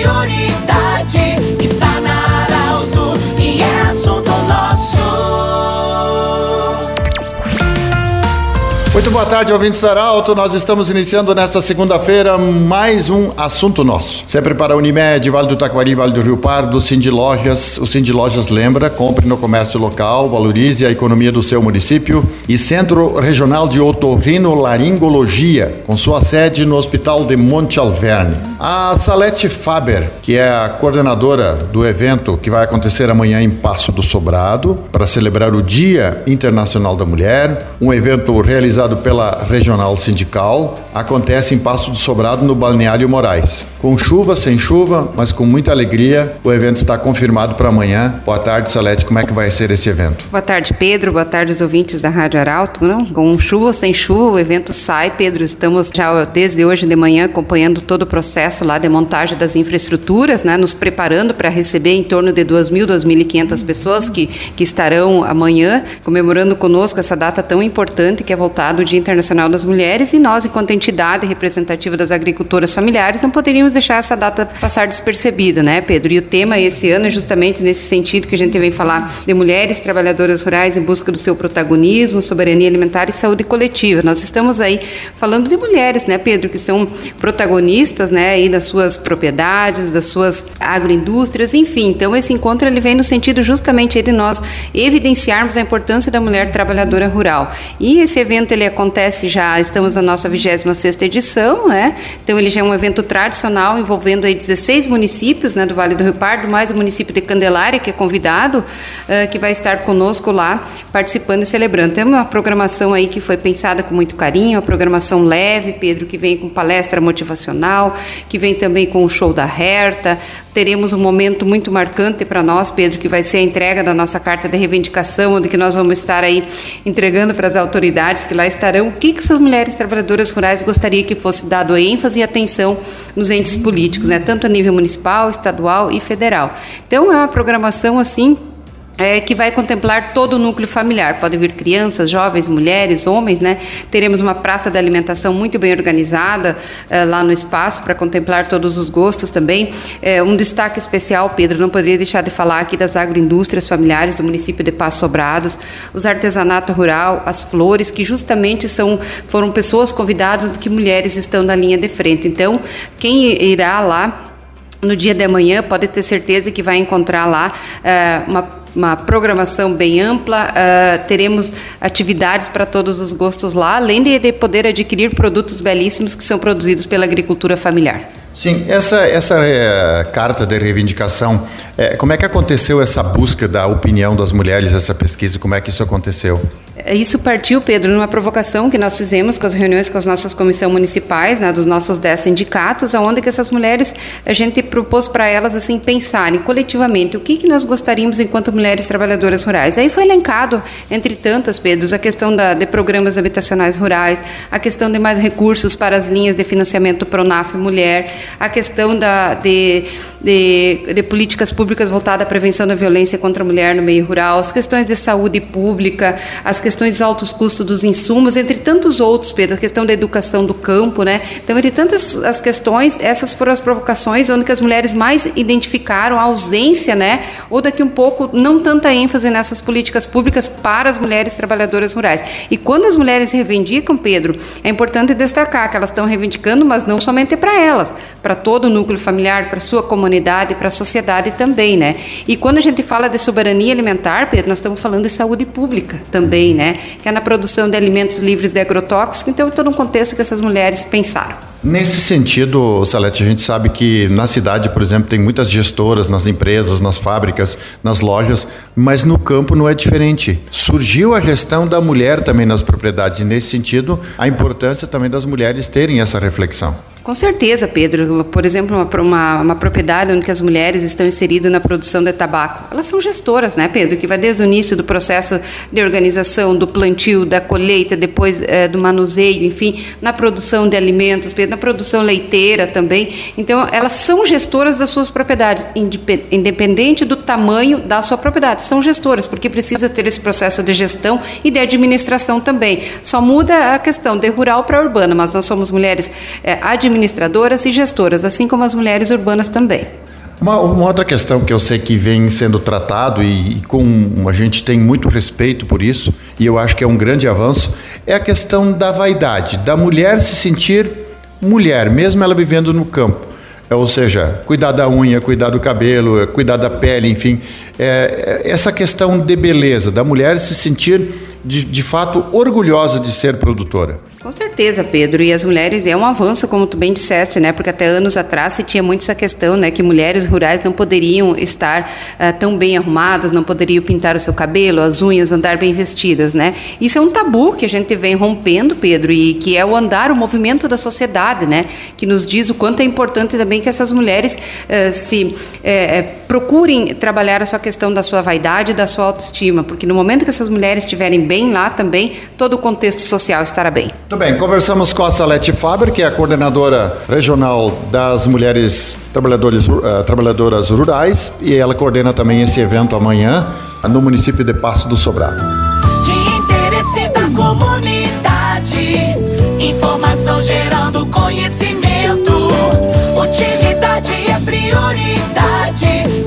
prioridade Muito boa tarde, ouvintes da Arauto. Nós estamos iniciando nesta segunda-feira mais um assunto nosso. Sempre para Unimed, Vale do Taquari, Vale do Rio Pardo, Cindy Lojas. O Cindy Lojas lembra, compre no comércio local, valorize a economia do seu município. E Centro Regional de Otorrino Laringologia, com sua sede no Hospital de Monte Alverne. A Salete Faber, que é a coordenadora do evento que vai acontecer amanhã em Passo do Sobrado, para celebrar o Dia Internacional da Mulher, um evento realizado pela Regional Sindical, acontece em Passo do Sobrado, no Balneário Moraes. Com chuva, sem chuva, mas com muita alegria, o evento está confirmado para amanhã. Boa tarde, Salete, como é que vai ser esse evento? Boa tarde, Pedro. Boa tarde, os ouvintes da Rádio Arauto. Não? Com chuva ou sem chuva, o evento sai, Pedro. Estamos já desde hoje de manhã acompanhando todo o processo lá de montagem das infraestruturas, né? nos preparando para receber em torno de 2.000, 2.500 pessoas que, que estarão amanhã comemorando conosco essa data tão importante que é voltado o Dia Internacional das Mulheres e nós, enquanto entidade representativa das agricultoras familiares, não poderíamos deixar essa data passar despercebida, né, Pedro? E o tema esse ano é justamente nesse sentido que a gente vem falar de mulheres trabalhadoras rurais em busca do seu protagonismo, soberania alimentar e saúde coletiva. Nós estamos aí falando de mulheres, né, Pedro, que são protagonistas, né, aí das suas propriedades, das suas agroindústrias, enfim. Então esse encontro ele vem no sentido justamente de nós evidenciarmos a importância da mulher trabalhadora rural. E esse evento ele acontece já, estamos na nossa 26ª edição, né? Então ele já é um evento tradicional envolvendo aí 16 municípios, né, do Vale do Rio Pardo, mais o município de Candelária que é convidado, uh, que vai estar conosco lá participando e celebrando. Tem uma programação aí que foi pensada com muito carinho, uma programação leve, Pedro, que vem com palestra motivacional, que vem também com o show da Herta. Teremos um momento muito marcante para nós, Pedro, que vai ser a entrega da nossa carta de reivindicação, onde que nós vamos estar aí entregando para as autoridades que lá estarão o que, que essas mulheres trabalhadoras rurais gostariam que fosse dado ênfase e atenção nos entes políticos, né? tanto a nível municipal, estadual e federal. Então é uma programação assim é, que vai contemplar todo o núcleo familiar. Pode vir crianças, jovens, mulheres, homens, né? Teremos uma praça de alimentação muito bem organizada é, lá no espaço para contemplar todos os gostos também. É, um destaque especial, Pedro, não poderia deixar de falar aqui das agroindústrias familiares do município de Passo Sobrados, os artesanato rural, as flores, que justamente são foram pessoas convidadas que mulheres estão na linha de frente. Então, quem irá lá no dia de amanhã pode ter certeza que vai encontrar lá uh, uma uma programação bem ampla, uh, teremos atividades para todos os gostos lá, além de, de, poder adquirir produtos belíssimos que são produzidos pela agricultura familiar. Sim, essa, essa é, carta de reivindicação, é, como é que aconteceu essa busca da opinião das mulheres, essa pesquisa, como é que isso aconteceu? Isso partiu, Pedro, numa provocação que nós fizemos com as reuniões com as nossas comissões municipais, né, dos nossos 10 sindicatos, aonde que essas mulheres, a gente propôs para elas assim pensarem coletivamente o que, que nós gostaríamos enquanto mulheres trabalhadoras rurais. Aí foi elencado, entre tantas, Pedro, a questão da, de programas habitacionais rurais, a questão de mais recursos para as linhas de financiamento Pronaf Mulher, a questão da, de, de, de políticas públicas voltadas à prevenção da violência contra a mulher no meio rural, as questões de saúde pública, as questões questões dos altos custos dos insumos, entre tantos outros, Pedro, a questão da educação do campo, né? Então, entre tantas as questões, essas foram as provocações onde as mulheres mais identificaram a ausência, né? Ou daqui um pouco, não tanta ênfase nessas políticas públicas para as mulheres trabalhadoras rurais. E quando as mulheres reivindicam, Pedro, é importante destacar que elas estão reivindicando, mas não somente para elas, para todo o núcleo familiar, para sua comunidade, para a sociedade também, né? E quando a gente fala de soberania alimentar, Pedro, nós estamos falando de saúde pública também, né? Né? Que é na produção de alimentos livres de agrotóxicos. Então, todo um contexto que essas mulheres pensaram. Nesse sentido, Salete, a gente sabe que na cidade, por exemplo, tem muitas gestoras nas empresas, nas fábricas, nas lojas, mas no campo não é diferente. Surgiu a gestão da mulher também nas propriedades e nesse sentido, a importância também das mulheres terem essa reflexão. Com certeza, Pedro. Por exemplo, uma, uma, uma, propriedade onde as mulheres estão inseridas na produção de tabaco, elas são gestoras, né, Pedro? Que vai desde o início do processo de organização, do plantio, da colheita, depois é, do manuseio, enfim, na produção de alimentos, Pedro, na produção leiteira também. Então, elas são gestoras das suas propriedades, independente do tamanho da sua propriedade. São gestoras, porque precisa ter esse processo de gestão e de administração também. Só muda a questão de rural para urbana, mas nós somos mulheres é, administrativas administradoras e gestoras, assim como as mulheres urbanas também. Uma, uma, outra questão que eu sei que vem sendo tratado e, e, com a gente tem muito respeito por isso e eu acho que é um grande avanço é a questão da vaidade, da mulher se sentir mulher, mesmo ela vivendo no campo. É, ou seja, cuidar da unha, cuidar do cabelo, é, cuidar da pele, enfim, é, é, essa questão de beleza, da mulher se sentir de, de fato orgulhosa de ser produtora. Com certeza, Pedro. E as mulheres é um avanço, como tu bem disseste, né? Porque até anos atrás se tinha muito essa questão, né? Que mulheres rurais não poderiam estar uh, tão bem arrumadas, não poderiam pintar o seu cabelo, as unhas, andar bem vestidas, né? Isso é um tabu que a gente vem rompendo, Pedro, e que é o andar, o movimento da sociedade, né? Que nos diz o quanto é importante também que essas mulheres uh, se uh, procurem trabalhar a sua questão da sua vaidade da sua autoestima, porque no momento que essas mulheres estiverem bem lá também, todo o contexto social estará bem. Muito bem, conversamos com a Salete Faber, que é a coordenadora regional das mulheres trabalhadoras, uh, trabalhadoras rurais, e ela coordena também esse evento amanhã no município de Passo do Sobrado. De interesse da comunidade, informação gerando conhecimento, utilidade é prioridade.